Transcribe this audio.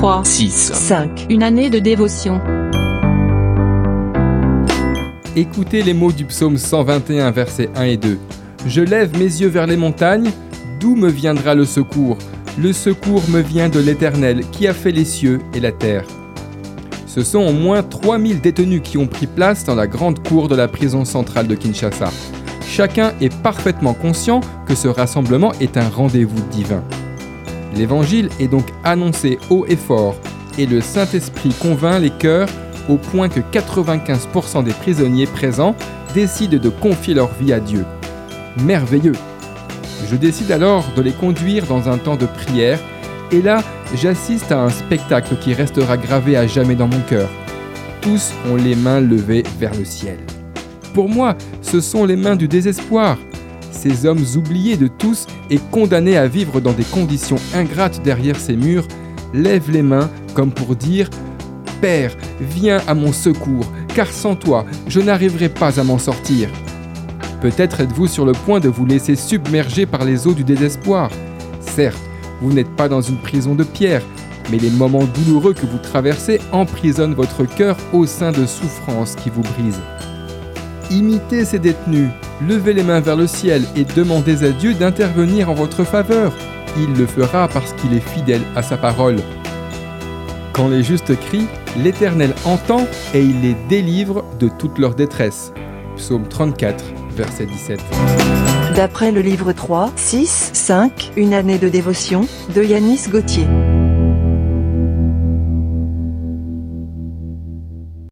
3, 6, 5. Une année de dévotion. Écoutez les mots du psaume 121, versets 1 et 2. Je lève mes yeux vers les montagnes, d'où me viendra le secours? Le secours me vient de l'Éternel qui a fait les cieux et la terre. Ce sont au moins 3000 détenus qui ont pris place dans la grande cour de la prison centrale de Kinshasa. Chacun est parfaitement conscient que ce rassemblement est un rendez-vous divin. L'évangile est donc annoncé haut et fort, et le Saint-Esprit convainc les cœurs au point que 95% des prisonniers présents décident de confier leur vie à Dieu. Merveilleux Je décide alors de les conduire dans un temps de prière, et là, j'assiste à un spectacle qui restera gravé à jamais dans mon cœur. Tous ont les mains levées vers le ciel. Pour moi, ce sont les mains du désespoir. Ces hommes oubliés de tous et condamnés à vivre dans des conditions ingrates derrière ces murs lèvent les mains comme pour dire Père, viens à mon secours, car sans toi, je n'arriverai pas à m'en sortir. Peut-être êtes-vous sur le point de vous laisser submerger par les eaux du désespoir. Certes, vous n'êtes pas dans une prison de pierre, mais les moments douloureux que vous traversez emprisonnent votre cœur au sein de souffrances qui vous brisent. Imitez ces détenus, levez les mains vers le ciel et demandez à Dieu d'intervenir en votre faveur. Il le fera parce qu'il est fidèle à sa parole. Quand les justes crient, l'Éternel entend et il les délivre de toute leur détresse. Psaume 34, verset 17. D'après le livre 3, 6, 5, Une année de dévotion, de Yanis Gauthier.